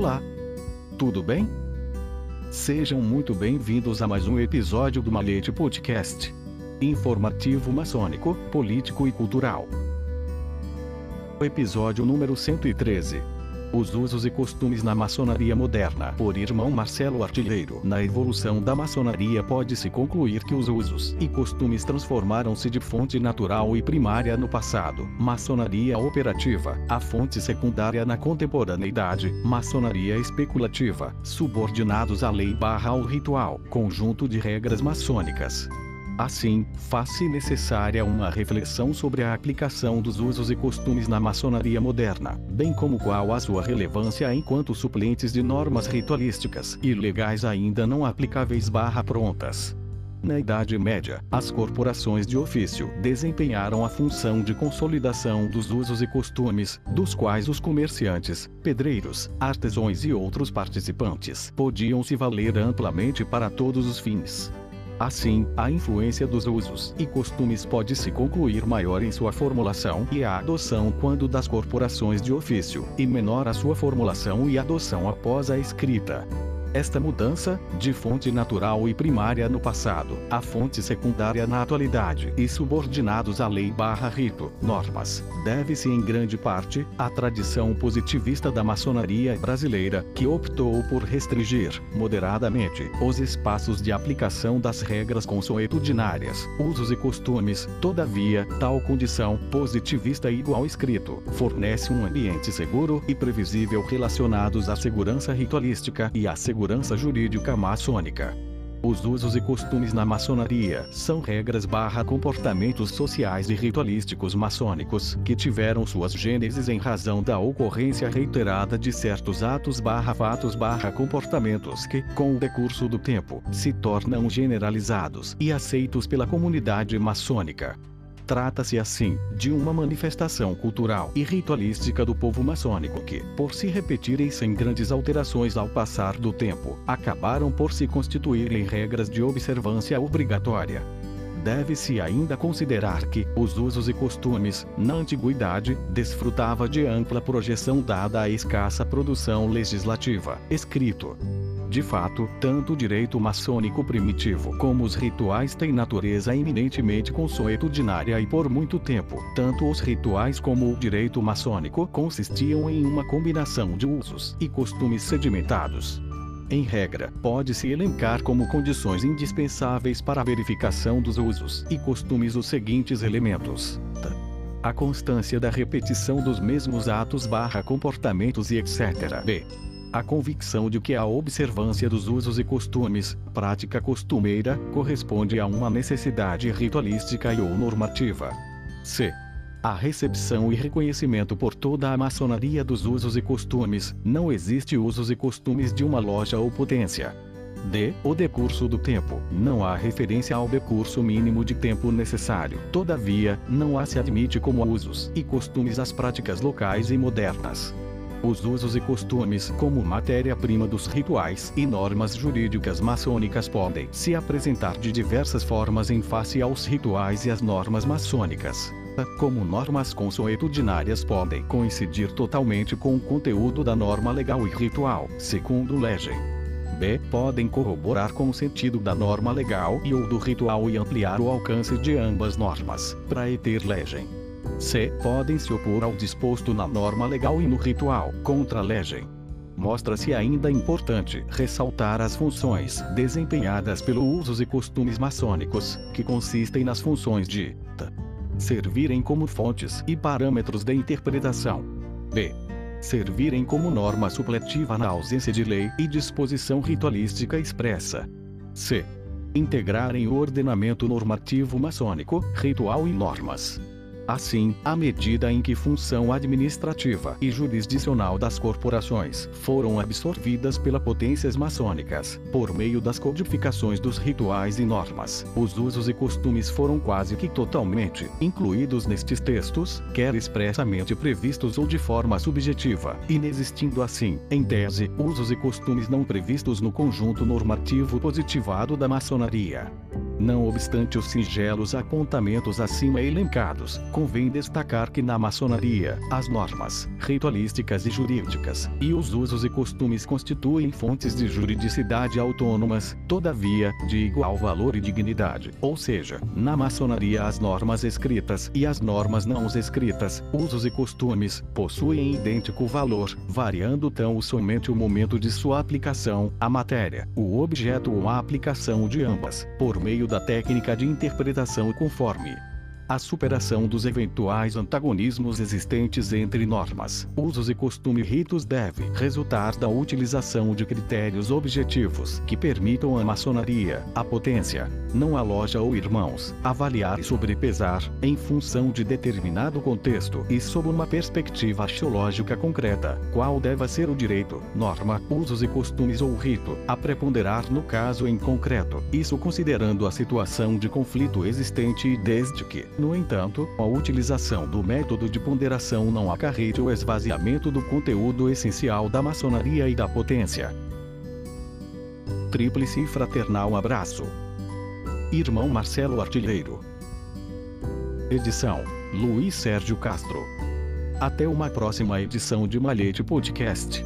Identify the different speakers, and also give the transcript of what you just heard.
Speaker 1: Olá! Tudo bem? Sejam muito bem-vindos a mais um episódio do Malete Podcast. Informativo maçônico, político e cultural. Episódio número 113. Os usos e costumes na maçonaria moderna, por irmão Marcelo Artilheiro. Na evolução da maçonaria pode-se concluir que os usos e costumes transformaram-se de fonte natural e primária no passado, maçonaria operativa, a fonte secundária na contemporaneidade, maçonaria especulativa, subordinados à lei barra ao ritual, conjunto de regras maçônicas. Assim, faz-se necessária uma reflexão sobre a aplicação dos usos e costumes na maçonaria moderna, bem como qual a sua relevância enquanto suplentes de normas ritualísticas e legais ainda não aplicáveis barra prontas. Na Idade Média, as corporações de ofício desempenharam a função de consolidação dos usos e costumes, dos quais os comerciantes, pedreiros, artesãos e outros participantes podiam se valer amplamente para todos os fins. Assim, a influência dos usos e costumes pode se concluir maior em sua formulação e a adoção quando das corporações de ofício, e menor a sua formulação e adoção após a escrita. Esta mudança, de fonte natural e primária no passado, a fonte secundária na atualidade e subordinados à lei barra rito, normas, deve-se em grande parte, à tradição positivista da maçonaria brasileira, que optou por restringir, moderadamente, os espaços de aplicação das regras consuetudinárias, usos e costumes, todavia, tal condição, positivista igual escrito, fornece um ambiente seguro e previsível relacionados à segurança ritualística e à segurança segurança jurídica maçônica. Os usos e costumes na maçonaria são regras barra comportamentos sociais e ritualísticos maçônicos que tiveram suas gêneses em razão da ocorrência reiterada de certos atos barra fatos barra comportamentos que, com o decurso do tempo, se tornam generalizados e aceitos pela comunidade maçônica. Trata-se assim de uma manifestação cultural e ritualística do povo maçônico que, por se repetirem sem grandes alterações ao passar do tempo, acabaram por se constituir em regras de observância obrigatória. Deve-se ainda considerar que os usos e costumes, na antiguidade, desfrutava de ampla projeção dada à escassa produção legislativa, escrito, de fato, tanto o direito maçônico primitivo como os rituais têm natureza eminentemente consuetudinária e por muito tempo, tanto os rituais como o direito maçônico consistiam em uma combinação de usos e costumes sedimentados. Em regra, pode-se elencar como condições indispensáveis para a verificação dos usos e costumes os seguintes elementos. A constância da repetição dos mesmos atos barra comportamentos e etc. B a convicção de que a observância dos usos e costumes, prática costumeira, corresponde a uma necessidade ritualística e ou normativa. C. A recepção e reconhecimento por toda a maçonaria dos usos e costumes, não existe usos e costumes de uma loja ou potência. D. O decurso do tempo. Não há referência ao decurso mínimo de tempo necessário. Todavia, não há se admite como usos e costumes as práticas locais e modernas. Os usos e costumes, como matéria-prima dos rituais e normas jurídicas maçônicas, podem se apresentar de diversas formas em face aos rituais e às normas maçônicas. Como normas consuetudinárias podem coincidir totalmente com o conteúdo da norma legal e ritual, segundo legem. B. Podem corroborar com o sentido da norma legal e ou do ritual e ampliar o alcance de ambas normas, para ter legem. C. Podem se opor ao disposto na norma legal e no ritual, contra a legem. Mostra-se ainda importante ressaltar as funções desempenhadas pelo usos e costumes maçônicos, que consistem nas funções de t. servirem como fontes e parâmetros de interpretação. B. Servirem como norma supletiva na ausência de lei e disposição ritualística expressa. C. Integrarem o ordenamento normativo maçônico, ritual e normas. Assim, à medida em que função administrativa e jurisdicional das corporações foram absorvidas pelas potências maçônicas, por meio das codificações dos rituais e normas, os usos e costumes foram quase que totalmente incluídos nestes textos, quer expressamente previstos ou de forma subjetiva, inexistindo assim, em tese, usos e costumes não previstos no conjunto normativo positivado da maçonaria. Não obstante os singelos apontamentos acima elencados, convém destacar que na maçonaria, as normas, ritualísticas e jurídicas, e os usos e costumes constituem fontes de juridicidade autônomas, todavia, de igual valor e dignidade. Ou seja, na maçonaria as normas escritas e as normas não escritas, usos e costumes, possuem idêntico valor, variando tão somente o momento de sua aplicação, a matéria, o objeto ou a aplicação de ambas, por meio da técnica de interpretação conforme a superação dos eventuais antagonismos existentes entre normas, usos e costumes ritos deve resultar da utilização de critérios objetivos que permitam à maçonaria, a potência, não a loja ou irmãos, avaliar e sobrepesar, em função de determinado contexto e sob uma perspectiva axiológica concreta, qual deva ser o direito, norma, usos e costumes ou rito, a preponderar no caso em concreto, isso considerando a situação de conflito existente e desde que, no entanto, a utilização do método de ponderação não acarrete o esvaziamento do conteúdo essencial da maçonaria e da potência. Tríplice e fraternal abraço. Irmão Marcelo Artilheiro. Edição: Luiz Sérgio Castro. Até uma próxima edição de Malhete Podcast.